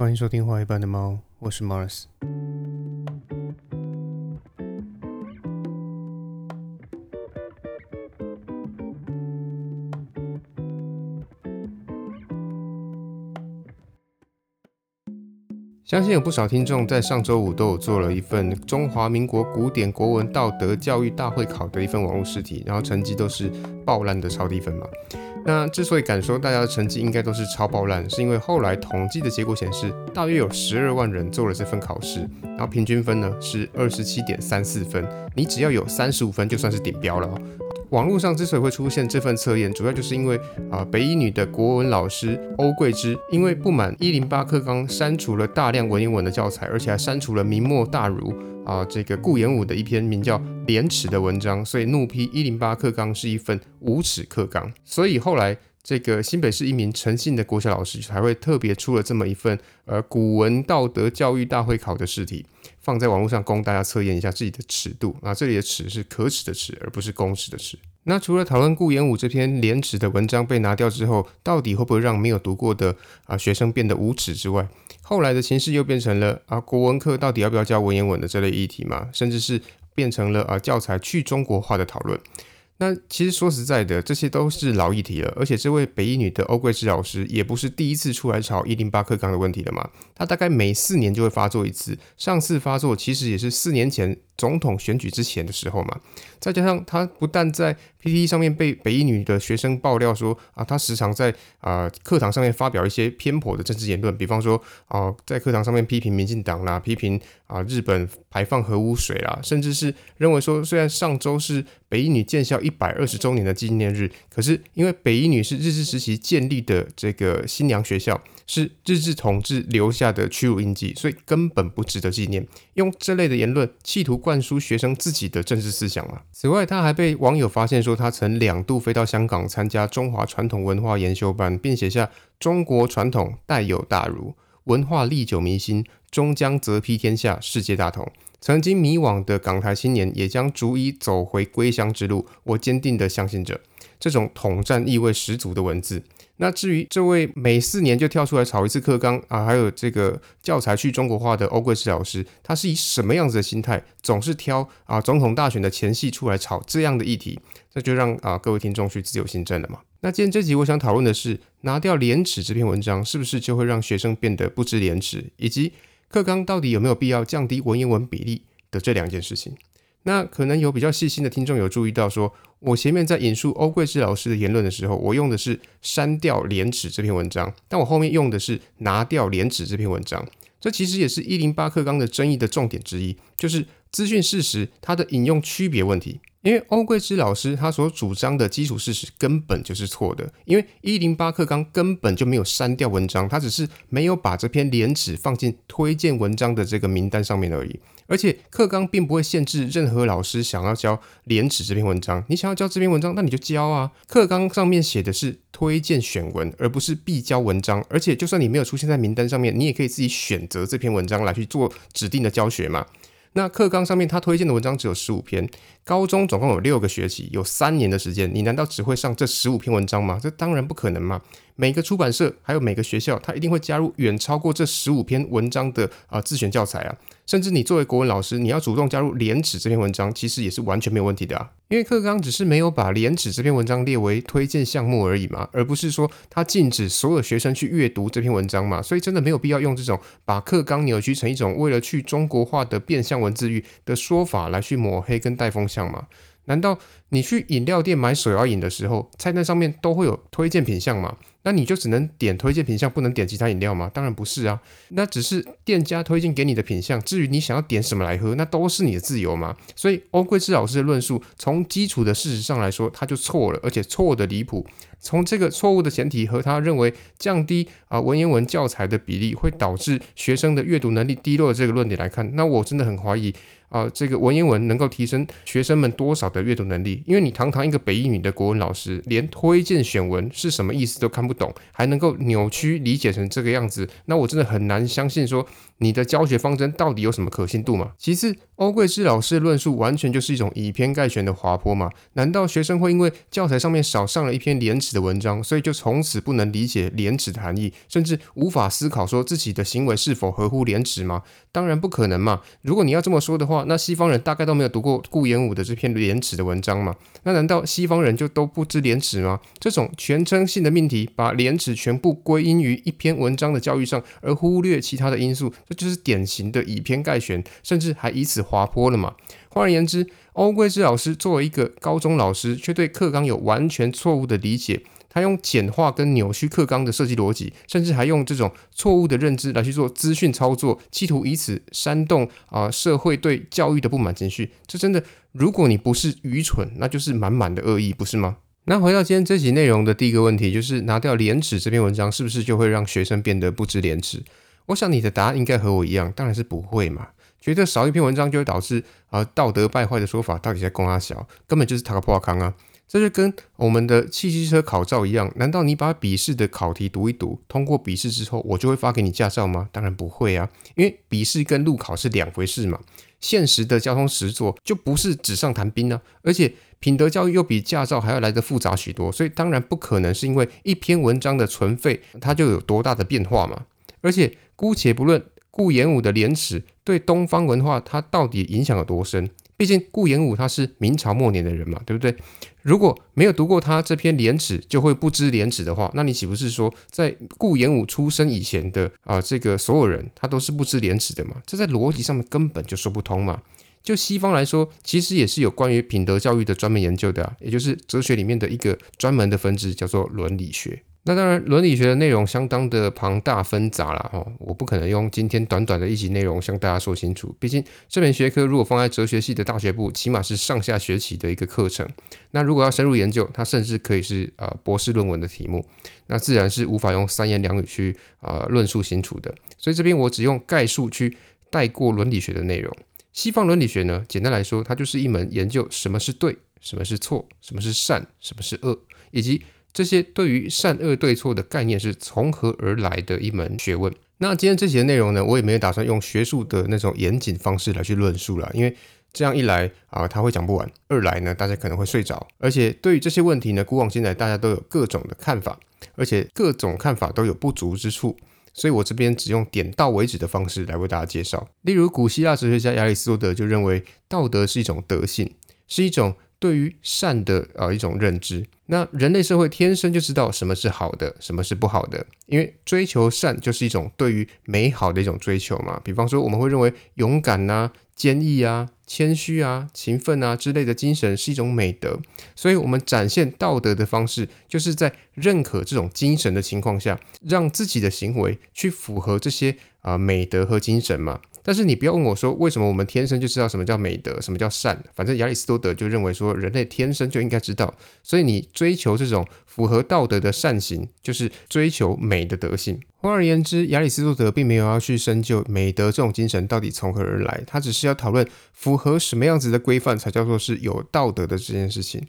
欢迎收听《画一般的猫》，我是 Mars。相信有不少听众在上周五都有做了一份中华民国古典国文道德教育大会考的一份网络试题，然后成绩都是爆烂的超低分嘛。那之所以敢说大家的成绩应该都是超爆烂，是因为后来统计的结果显示，大约有十二万人做了这份考试，然后平均分呢是二十七点三四分，你只要有三十五分就算是顶标了。网络上之所以会出现这份测验，主要就是因为啊，北一女的国文老师欧桂芝，因为不满一零八课纲删除了大量文言文的教材，而且还删除了明末大儒啊这个顾炎武的一篇名叫《廉耻》的文章，所以怒批一零八课纲是一份无耻课纲。所以后来这个新北市一名诚信的国小老师才会特别出了这么一份呃古文道德教育大会考的试题，放在网络上供大家测验一下自己的尺度啊。这里的尺是可耻的尺，而不是公尺的尺。那除了讨论顾炎武这篇廉耻的文章被拿掉之后，到底会不会让没有读过的啊学生变得无耻之外，后来的形势又变成了啊国文课到底要不要教文言文的这类议题嘛，甚至是变成了啊教材去中国化的讨论。那其实说实在的，这些都是老议题了，而且这位北医女的欧桂芝老师也不是第一次出来吵一零八克钢的问题了嘛，她大概每四年就会发作一次，上次发作其实也是四年前。总统选举之前的时候嘛，再加上她不但在 PPT 上面被北一女的学生爆料说啊，他时常在啊课堂上面发表一些偏颇的政治言论，比方说啊在课堂上面批评民进党啦，批评啊日本排放核污水啦，甚至是认为说虽然上周是北一女建校一百二十周年的纪念日，可是因为北一女是日治时期建立的这个新娘学校。是日治统治留下的屈辱印记，所以根本不值得纪念。用这类的言论企图灌输学生自己的政治思想啊？此外，他还被网友发现说，他曾两度飞到香港参加中华传统文化研修班，并写下“中国传统带有大儒，文化历久弥新，终将泽披天下，世界大同”。曾经迷惘的港台青年，也将逐一走回归乡之路。我坚定地相信着这种统战意味十足的文字。那至于这位每四年就跳出来炒一次课纲啊，还有这个教材去中国化的欧桂芝老师，他是以什么样子的心态，总是挑啊总统大选的前夕出来炒这样的议题？这就让啊各位听众去自由心证了嘛。那今天这集我想讨论的是，拿掉廉耻这篇文章，是不是就会让学生变得不知廉耻，以及课纲到底有没有必要降低文言文比例的这两件事情？那可能有比较细心的听众有注意到，说我前面在引述欧桂芝老师的言论的时候，我用的是删掉廉耻这篇文章，但我后面用的是拿掉廉耻这篇文章。这其实也是一零八课纲的争议的重点之一，就是资讯事实它的引用区别问题。因为欧桂芝老师他所主张的基础事实根本就是错的，因为一零八课纲根本就没有删掉文章，他只是没有把这篇廉耻放进推荐文章的这个名单上面而已。而且课纲并不会限制任何老师想要教廉耻这篇文章，你想要教这篇文章，那你就教啊。课纲上面写的是推荐选文，而不是必教文章。而且就算你没有出现在名单上面，你也可以自己选择这篇文章来去做指定的教学嘛。那课纲上面他推荐的文章只有十五篇，高中总共有六个学期，有三年的时间，你难道只会上这十五篇文章吗？这当然不可能嘛！每个出版社还有每个学校，他一定会加入远超过这十五篇文章的啊自选教材啊。甚至你作为国文老师，你要主动加入廉耻这篇文章，其实也是完全没有问题的啊。因为课纲只是没有把廉耻这篇文章列为推荐项目而已嘛，而不是说他禁止所有学生去阅读这篇文章嘛。所以真的没有必要用这种把课纲扭曲成一种为了去中国化的变相文字狱的说法来去抹黑跟带风向嘛。难道你去饮料店买手摇饮的时候，菜单上面都会有推荐品项吗？那你就只能点推荐品项，不能点其他饮料吗？当然不是啊，那只是店家推荐给你的品项。至于你想要点什么来喝，那都是你的自由嘛。所以欧桂芝老师的论述，从基础的事实上来说，他就错了，而且错的离谱。从这个错误的前提和他认为降低啊文言文教材的比例会导致学生的阅读能力低落的这个论点来看，那我真的很怀疑啊，这个文言文能够提升学生们多少的阅读能力？因为你堂堂一个北一女的国文老师，连推荐选文是什么意思都看不懂，还能够扭曲理解成这个样子，那我真的很难相信说你的教学方针到底有什么可信度嘛？其次，欧贵芝老师的论述完全就是一种以偏概全的滑坡嘛？难道学生会因为教材上面少上了一篇廉耻的文章，所以就从此不能理解廉耻的含义，甚至无法思考说自己的行为是否合乎廉耻吗？当然不可能嘛！如果你要这么说的话，那西方人大概都没有读过顾炎武的这篇廉耻的文章嘛？那难道西方人就都不知廉耻吗？这种全称性的命题，把廉耻全部归因于一篇文章的教育上，而忽略其他的因素，这就是典型的以偏概全，甚至还以此滑坡了嘛？换而言之，欧贵之老师作为一个高中老师，却对课纲有完全错误的理解。他用简化跟扭曲课纲的设计逻辑，甚至还用这种错误的认知来去做资讯操作，企图以此煽动啊社会对教育的不满情绪。这真的，如果你不是愚蠢，那就是满满的恶意，不是吗？那回到今天这集内容的第一个问题，就是拿掉廉耻这篇文章，是不是就会让学生变得不知廉耻？我想你的答案应该和我一样，当然是不会嘛。觉得少一篇文章就会导致啊道德败坏的说法，到底在攻阿小，根本就是塔克破康啊！这就跟我们的汽机车考照一样，难道你把笔试的考题读一读，通过笔试之后，我就会发给你驾照吗？当然不会啊，因为笔试跟路考是两回事嘛。现实的交通实作就不是纸上谈兵啊，而且品德教育又比驾照还要来得复杂许多，所以当然不可能是因为一篇文章的存废，它就有多大的变化嘛。而且姑且不论顾炎武的廉耻对东方文化它到底影响有多深。毕竟顾炎武他是明朝末年的人嘛，对不对？如果没有读过他这篇廉耻，就会不知廉耻的话，那你岂不是说，在顾炎武出生以前的啊，这个所有人他都是不知廉耻的嘛？这在逻辑上面根本就说不通嘛。就西方来说，其实也是有关于品德教育的专门研究的啊，也就是哲学里面的一个专门的分支，叫做伦理学。那当然，伦理学的内容相当的庞大纷杂了哈，我不可能用今天短短的一集内容向大家说清楚。毕竟这门学科如果放在哲学系的大学部，起码是上下学期的一个课程。那如果要深入研究，它甚至可以是呃博士论文的题目，那自然是无法用三言两语去啊论述清楚的。所以这边我只用概述去带过伦理学的内容。西方伦理学呢，简单来说，它就是一门研究什么是对，什么是错，什么是善，什么是恶，以及这些对于善恶对错的概念是从何而来的一门学问。那今天这节内容呢，我也没有打算用学术的那种严谨方式来去论述了，因为这样一来啊，他会讲不完；二来呢，大家可能会睡着。而且对于这些问题呢，古往今来大家都有各种的看法，而且各种看法都有不足之处，所以我这边只用点到为止的方式来为大家介绍。例如，古希腊哲学家亚里士多德就认为，道德是一种德性，是一种对于善的啊一种认知。那人类社会天生就知道什么是好的，什么是不好的，因为追求善就是一种对于美好的一种追求嘛。比方说，我们会认为勇敢呐、坚毅啊、谦虚啊、勤奋啊之类的精神是一种美德，所以我们展现道德的方式，就是在认可这种精神的情况下，让自己的行为去符合这些啊美德和精神嘛。但是你不要问我说，为什么我们天生就知道什么叫美德，什么叫善？反正亚里士多德就认为说，人类天生就应该知道。所以你追求这种符合道德的善行，就是追求美的德性。换而言之，亚里士多德并没有要去深究美德这种精神到底从何而来，他只是要讨论符合什么样子的规范才叫做是有道德的这件事情。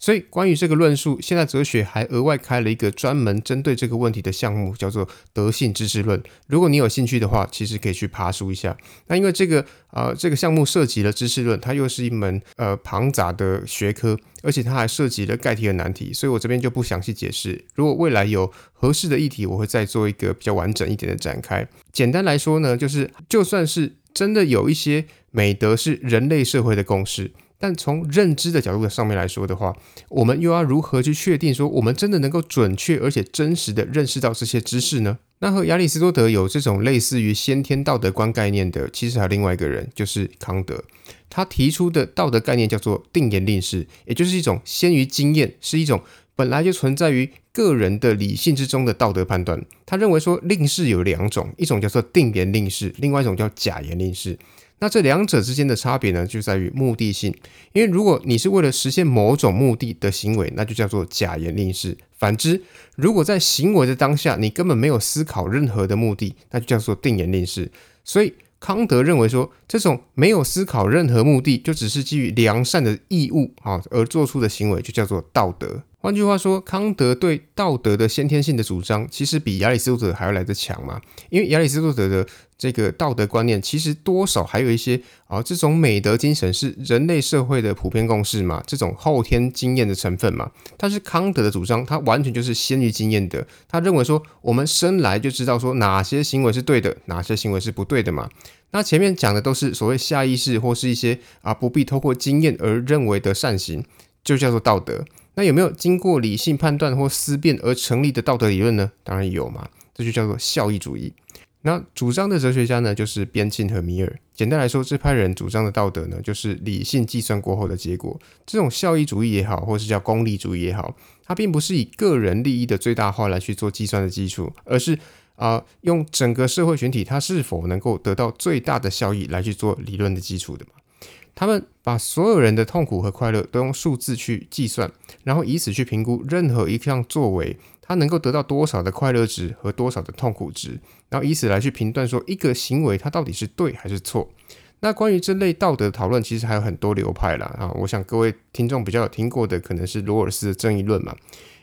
所以，关于这个论述，现在哲学还额外开了一个专门针对这个问题的项目，叫做德性知识论。如果你有兴趣的话，其实可以去爬书一下。那因为这个呃这个项目涉及了知识论，它又是一门呃庞杂的学科，而且它还涉及了概题和难题，所以我这边就不详细解释。如果未来有合适的议题，我会再做一个比较完整一点的展开。简单来说呢，就是就算是真的有一些美德是人类社会的共识。但从认知的角度上面来说的话，我们又要如何去确定说我们真的能够准确而且真实的认识到这些知识呢？那和亚里士多德有这种类似于先天道德观概念的，其实还有另外一个人，就是康德。他提出的道德概念叫做定言令式，也就是一种先于经验，是一种本来就存在于个人的理性之中的道德判断。他认为说令式有两种，一种叫做定言令式，另外一种叫假言令式。那这两者之间的差别呢，就在于目的性。因为如果你是为了实现某种目的的行为，那就叫做假言令式；反之，如果在行为的当下你根本没有思考任何的目的，那就叫做定言令式。所以康德认为说，这种没有思考任何目的，就只是基于良善的义务啊而做出的行为，就叫做道德。换句话说，康德对道德的先天性的主张，其实比亚里士多德还要来得强嘛。因为亚里士多德的这个道德观念，其实多少还有一些啊，这种美德精神是人类社会的普遍共识嘛，这种后天经验的成分嘛。但是康德的主张，他完全就是先于经验的。他认为说，我们生来就知道说哪些行为是对的，哪些行为是不对的嘛。那前面讲的都是所谓下意识或是一些啊不必透过经验而认为的善行，就叫做道德。那有没有经过理性判断或思辨而成立的道德理论呢？当然有嘛，这就叫做效益主义。那主张的哲学家呢，就是边沁和米尔。简单来说，这派人主张的道德呢，就是理性计算过后的结果。这种效益主义也好，或是叫功利主义也好，它并不是以个人利益的最大化来去做计算的基础，而是啊，用整个社会群体它是否能够得到最大的效益来去做理论的基础的嘛。他们把所有人的痛苦和快乐都用数字去计算，然后以此去评估任何一项作为，它能够得到多少的快乐值和多少的痛苦值，然后以此来去评断说一个行为它到底是对还是错。那关于这类道德讨论，其实还有很多流派啦。啊。我想各位听众比较有听过的，可能是罗尔斯的正义论嘛。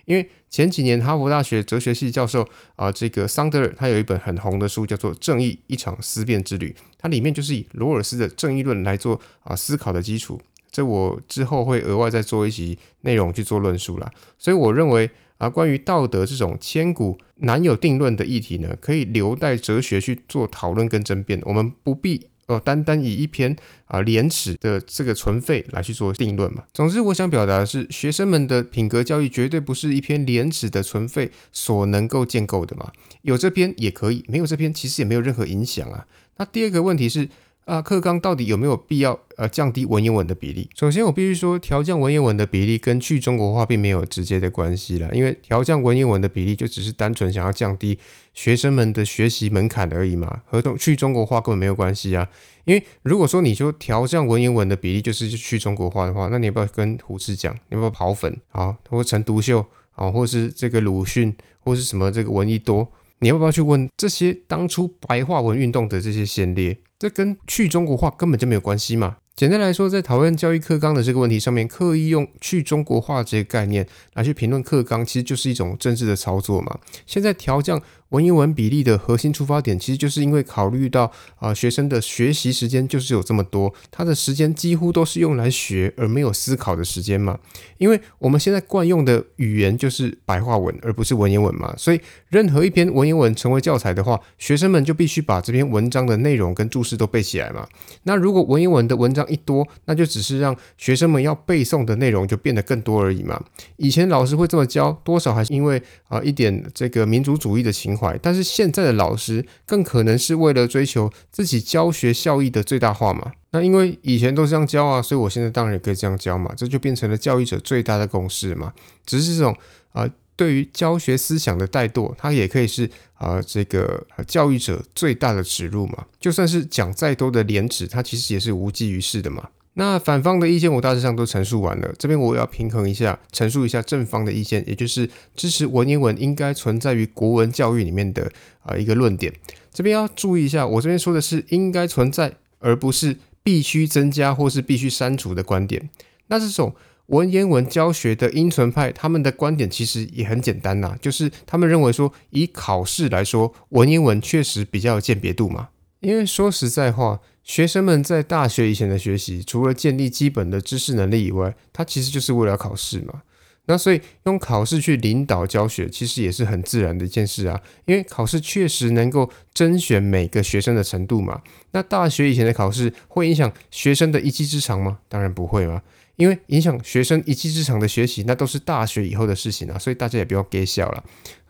因为前几年哈佛大学哲学系教授啊，这个桑德尔他有一本很红的书，叫做《正义：一场思辨之旅》，它里面就是以罗尔斯的正义论来做啊思考的基础。这我之后会额外再做一集内容去做论述啦。所以我认为啊，关于道德这种千古难有定论的议题呢，可以留待哲学去做讨论跟争辩，我们不必。哦，单单以一篇啊廉耻的这个存废来去做定论嘛。总之，我想表达的是，学生们的品格教育绝对不是一篇廉耻的存废所能够建构的嘛。有这篇也可以，没有这篇其实也没有任何影响啊。那第二个问题是。啊，课纲到底有没有必要呃降低文言文的比例？首先，我必须说，调降文言文的比例跟去中国化并没有直接的关系了，因为调降文言文的比例就只是单纯想要降低学生们的学习门槛而已嘛，和去中国化根本没有关系啊。因为如果说你说调降文言文的比例就是去中国化的话，那你要不要跟胡适讲？你要不要跑粉啊？或陈独秀啊，或是这个鲁迅，或是什么这个闻一多？你要不要去问这些当初白话文运动的这些先烈？这跟去中国化根本就没有关系嘛。简单来说，在讨论教育课纲的这个问题上面，刻意用去中国化这个概念来去评论课纲，其实就是一种政治的操作嘛。现在调降。文言文比例的核心出发点，其实就是因为考虑到啊学生的学习时间就是有这么多，他的时间几乎都是用来学而没有思考的时间嘛。因为我们现在惯用的语言就是白话文，而不是文言文嘛。所以任何一篇文言文成为教材的话，学生们就必须把这篇文章的内容跟注释都背起来嘛。那如果文言文的文章一多，那就只是让学生们要背诵的内容就变得更多而已嘛。以前老师会这么教，多少还是因为啊一点这个民族主义的情怀。但是现在的老师更可能是为了追求自己教学效益的最大化嘛？那因为以前都是这样教啊，所以我现在当然也可以这样教嘛，这就变成了教育者最大的公式嘛。只是这种啊，对于教学思想的怠惰，它也可以是啊这个教育者最大的耻辱嘛。就算是讲再多的廉耻，它其实也是无济于事的嘛。那反方的意见我大致上都陈述完了，这边我要平衡一下，陈述一下正方的意见，也就是支持文言文应该存在于国文教育里面的啊一个论点。这边要注意一下，我这边说的是应该存在，而不是必须增加或是必须删除的观点。那这种文言文教学的因存派，他们的观点其实也很简单呐，就是他们认为说，以考试来说，文言文确实比较有鉴别度嘛。因为说实在话。学生们在大学以前的学习，除了建立基本的知识能力以外，它其实就是为了考试嘛。那所以用考试去领导教学，其实也是很自然的一件事啊。因为考试确实能够甄选每个学生的程度嘛。那大学以前的考试会影响学生的一技之长吗？当然不会嘛。因为影响学生一技之长的学习，那都是大学以后的事情啊。所以大家也不要给笑了。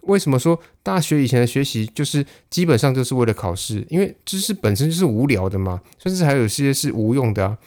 为什么说大学以前的学习就是基本上就是为了考试？因为知识本身就是无聊的嘛，甚至还有些是无用的啊。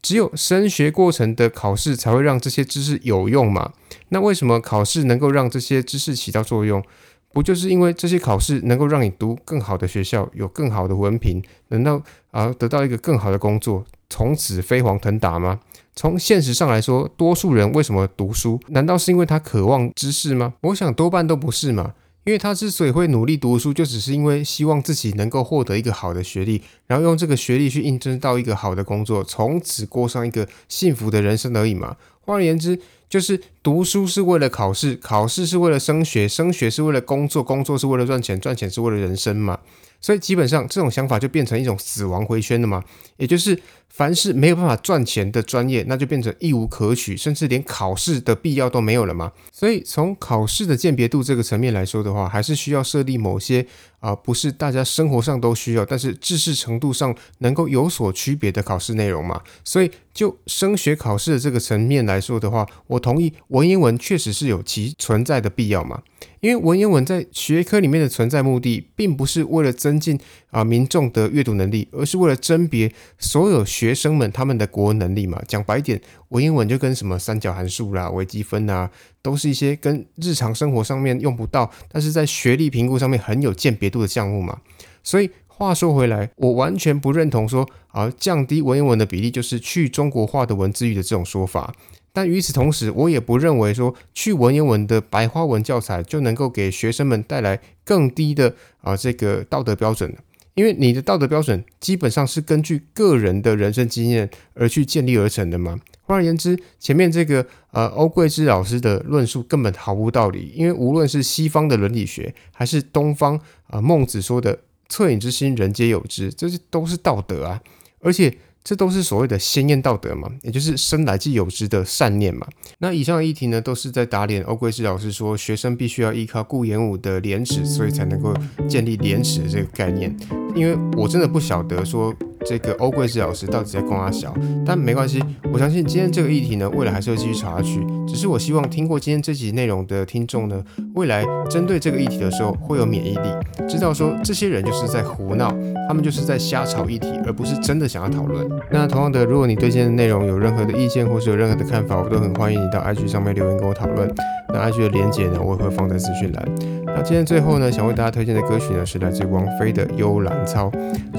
只有升学过程的考试才会让这些知识有用嘛。那为什么考试能够让这些知识起到作用？不就是因为这些考试能够让你读更好的学校，有更好的文凭，能到啊得到一个更好的工作，从此飞黄腾达吗？从现实上来说，多数人为什么读书？难道是因为他渴望知识吗？我想多半都不是嘛。因为他之所以会努力读书，就只是因为希望自己能够获得一个好的学历，然后用这个学历去应征到一个好的工作，从此过上一个幸福的人生而已嘛。换而言之，就是读书是为了考试，考试是为了升学，升学是为了工作，工作是为了赚钱，赚钱是为了人生嘛。所以基本上这种想法就变成一种死亡回圈了嘛，也就是凡是没有办法赚钱的专业，那就变成一无可取，甚至连考试的必要都没有了嘛。所以从考试的鉴别度这个层面来说的话，还是需要设立某些啊，不是大家生活上都需要，但是知识程度上能够有所区别的考试内容嘛。所以就升学考试的这个层面来说的话，我同意文言文确实是有其存在的必要嘛。因为文言文在学科里面的存在目的，并不是为了增进啊民众的阅读能力，而是为了甄别所有学生们他们的国文能力嘛。讲白点，文言文就跟什么三角函数啦、微积分啊，都是一些跟日常生活上面用不到，但是在学历评估上面很有鉴别度的项目嘛。所以话说回来，我完全不认同说啊降低文言文的比例就是去中国化的文字狱的这种说法。但与此同时，我也不认为说去文言文的白话文教材就能够给学生们带来更低的啊这个道德标准因为你的道德标准基本上是根据个人的人生经验而去建立而成的嘛。换而言之，前面这个呃欧桂芝老师的论述根本毫无道理，因为无论是西方的伦理学，还是东方啊孟子说的“恻隐之心，人皆有之”，这些都是道德啊，而且。这都是所谓的先验道德嘛，也就是生来即有之的善念嘛。那以上的议题呢，都是在打脸欧贵志老师说学生必须要依靠顾炎武的廉耻，所以才能够建立廉耻的这个概念。因为我真的不晓得说。这个欧贵志老师到底在供阿小？但没关系，我相信今天这个议题呢，未来还是会继续查下去。只是我希望听过今天这集内容的听众呢，未来针对这个议题的时候会有免疫力，知道说这些人就是在胡闹，他们就是在瞎炒议题，而不是真的想要讨论。那同样的，如果你对今天的内容有任何的意见，或是有任何的看法，我都很欢迎你到 IG 上面留言跟我讨论。那 IG 的连接呢，我也会放在资讯栏。那今天最后呢，想为大家推荐的歌曲呢，是来自王菲的《幽兰操》，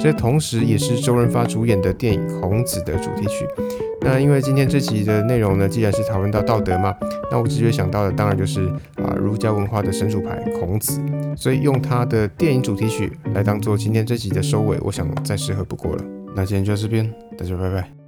这同时也是周润发主演的电影《孔子》的主题曲。那因为今天这集的内容呢，既然是讨论到道德嘛，那我直觉想到的当然就是啊儒家文化的神主牌孔子，所以用他的电影主题曲来当做今天这集的收尾，我想再适合不过了。那今天就到这边，大家拜拜。